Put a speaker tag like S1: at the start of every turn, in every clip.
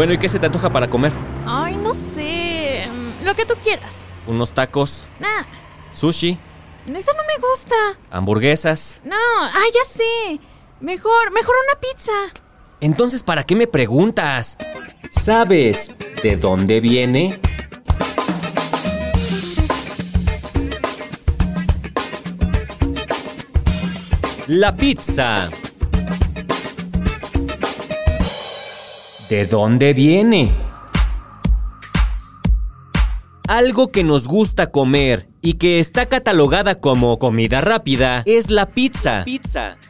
S1: Bueno, ¿y qué se te antoja para comer?
S2: Ay, no sé. mm, Lo que tú quieras.
S1: Unos tacos,
S2: Nah,
S1: sushi,
S2: eso no me gusta.
S1: hamburguesas.
S2: No, ah, ya sé. Mejor, mejor una pizza.
S1: Entonces, ¿para qué me preguntas? ¿Sabes de dónde viene? La pizza. ¿De dónde viene? Algo que nos gusta comer y que está catalogada como comida rápida es la pizza.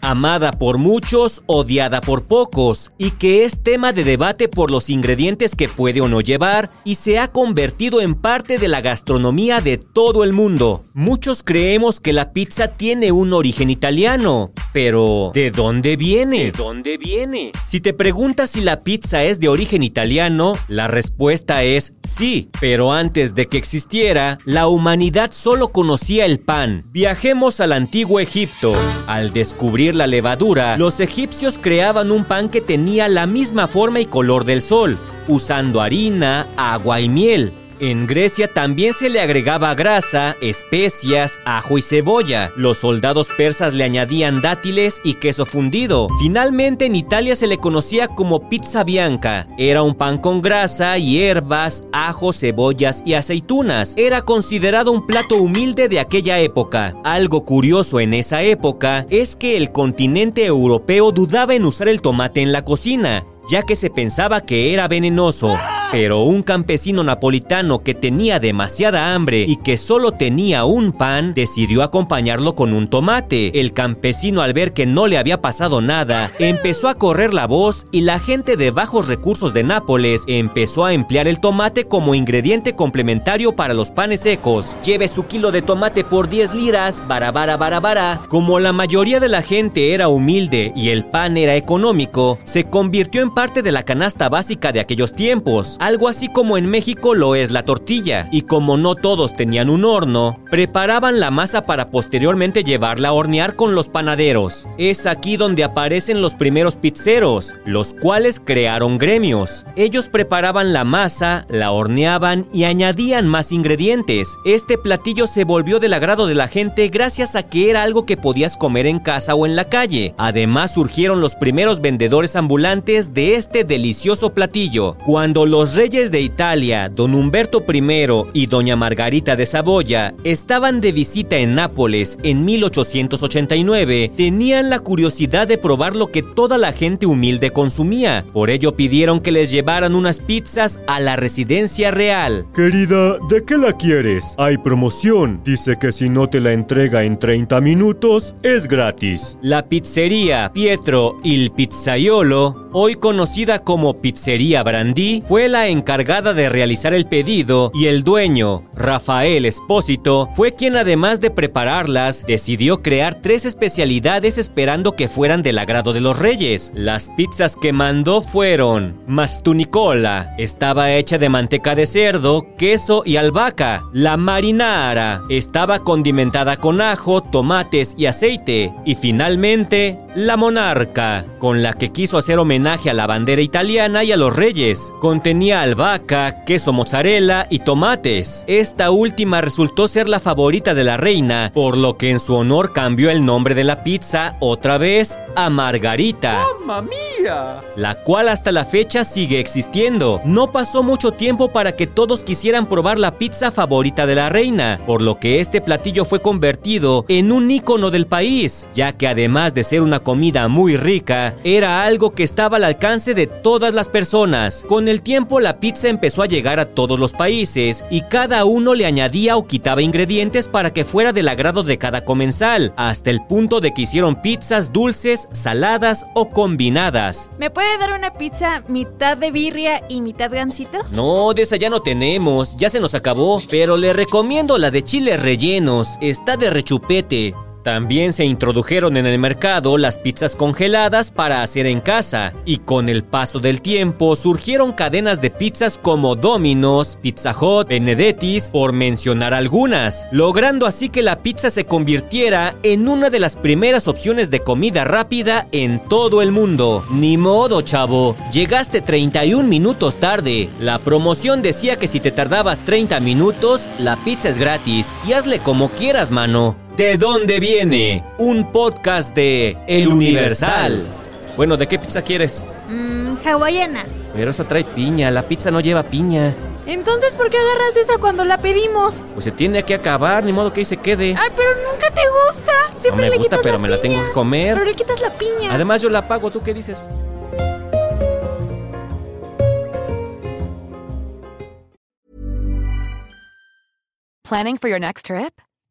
S1: Amada por muchos, odiada por pocos, y que es tema de debate por los ingredientes que puede o no llevar, y se ha convertido en parte de la gastronomía de todo el mundo. Muchos creemos que la pizza tiene un origen italiano, pero ¿de dónde viene? dónde viene? Si te preguntas si la pizza es de origen italiano, la respuesta es sí, pero antes de que existiera, la humanidad solo conocía el pan. Viajemos al antiguo Egipto. Al descubrir la levadura, los egipcios creaban un pan que tenía la misma forma y color del sol, usando harina, agua y miel. En Grecia también se le agregaba grasa, especias, ajo y cebolla. Los soldados persas le añadían dátiles y queso fundido. Finalmente en Italia se le conocía como pizza bianca. Era un pan con grasa, hierbas, ajo, cebollas y aceitunas. Era considerado un plato humilde de aquella época. Algo curioso en esa época es que el continente europeo dudaba en usar el tomate en la cocina ya que se pensaba que era venenoso. Pero un campesino napolitano que tenía demasiada hambre y que solo tenía un pan, decidió acompañarlo con un tomate. El campesino al ver que no le había pasado nada, empezó a correr la voz y la gente de bajos recursos de Nápoles empezó a emplear el tomate como ingrediente complementario para los panes secos. Lleve su kilo de tomate por 10 liras, bara bara bara bara. Como la mayoría de la gente era humilde y el pan era económico, se convirtió en parte de la canasta básica de aquellos tiempos, algo así como en México lo es la tortilla. Y como no todos tenían un horno, preparaban la masa para posteriormente llevarla a hornear con los panaderos. Es aquí donde aparecen los primeros pizzeros, los cuales crearon gremios. Ellos preparaban la masa, la horneaban y añadían más ingredientes. Este platillo se volvió del agrado de la gente gracias a que era algo que podías comer en casa o en la calle. Además surgieron los primeros vendedores ambulantes de este delicioso platillo. Cuando los reyes de Italia, don Humberto I y doña Margarita de Saboya, estaban de visita en Nápoles en 1889, tenían la curiosidad de probar lo que toda la gente humilde consumía. Por ello pidieron que les llevaran unas pizzas a la residencia real.
S3: Querida, ¿de qué la quieres? Hay promoción. Dice que si no te la entrega en 30 minutos, es gratis.
S1: La pizzería Pietro il Pizzaiolo, hoy conocida como Pizzería Brandí, fue la encargada de realizar el pedido y el dueño, Rafael Espósito, fue quien además de prepararlas, decidió crear tres especialidades esperando que fueran del agrado de los reyes. Las pizzas que mandó fueron Mastunicola, estaba hecha de manteca de cerdo, queso y albahaca. La marinara, estaba condimentada con ajo, tomates y aceite. Y finalmente, la monarca, con la que quiso hacer homenaje a la bandera italiana y a los reyes. Contenía albahaca, queso mozzarella y tomates. Esta última resultó ser la favorita de la reina, por lo que en su honor cambió el nombre de la pizza otra vez a Margarita.
S4: ¡Mamma mía!
S1: la cual hasta la fecha sigue existiendo. No pasó mucho tiempo para que todos quisieran probar la pizza favorita de la reina, por lo que este platillo fue convertido en un ícono del país, ya que además de ser una comida muy rica, era algo que estaba al alcance de todas las personas. Con el tiempo la pizza empezó a llegar a todos los países y cada uno le añadía o quitaba ingredientes para que fuera del agrado de cada comensal, hasta el punto de que hicieron pizzas dulces, saladas o combinadas.
S2: ¿Me puede dar una pizza mitad de birria y mitad gansito?
S1: No, de esa ya no tenemos, ya se nos acabó, pero le recomiendo la de chiles rellenos, está de rechupete. También se introdujeron en el mercado las pizzas congeladas para hacer en casa, y con el paso del tiempo surgieron cadenas de pizzas como Domino's, Pizza Hut, Benedetti's, por mencionar algunas, logrando así que la pizza se convirtiera en una de las primeras opciones de comida rápida en todo el mundo. Ni modo, chavo, llegaste 31 minutos tarde. La promoción decía que si te tardabas 30 minutos, la pizza es gratis, y hazle como quieras, mano. ¿De dónde viene? Un podcast de El Universal. Bueno, ¿de qué pizza quieres?
S2: Mmm, hawaiana.
S1: Pero esa trae piña, la pizza no lleva piña.
S2: Entonces, ¿por qué agarras esa cuando la pedimos?
S1: Pues se tiene que acabar, ni modo que ahí se quede.
S2: Ay, pero nunca te gusta. Siempre
S1: no me
S2: le
S1: gusta,
S2: quitas
S1: pero
S2: la
S1: me la tengo que comer.
S2: Pero le quitas la piña.
S1: Además yo la pago, ¿tú qué dices?
S4: Planning for your next trip?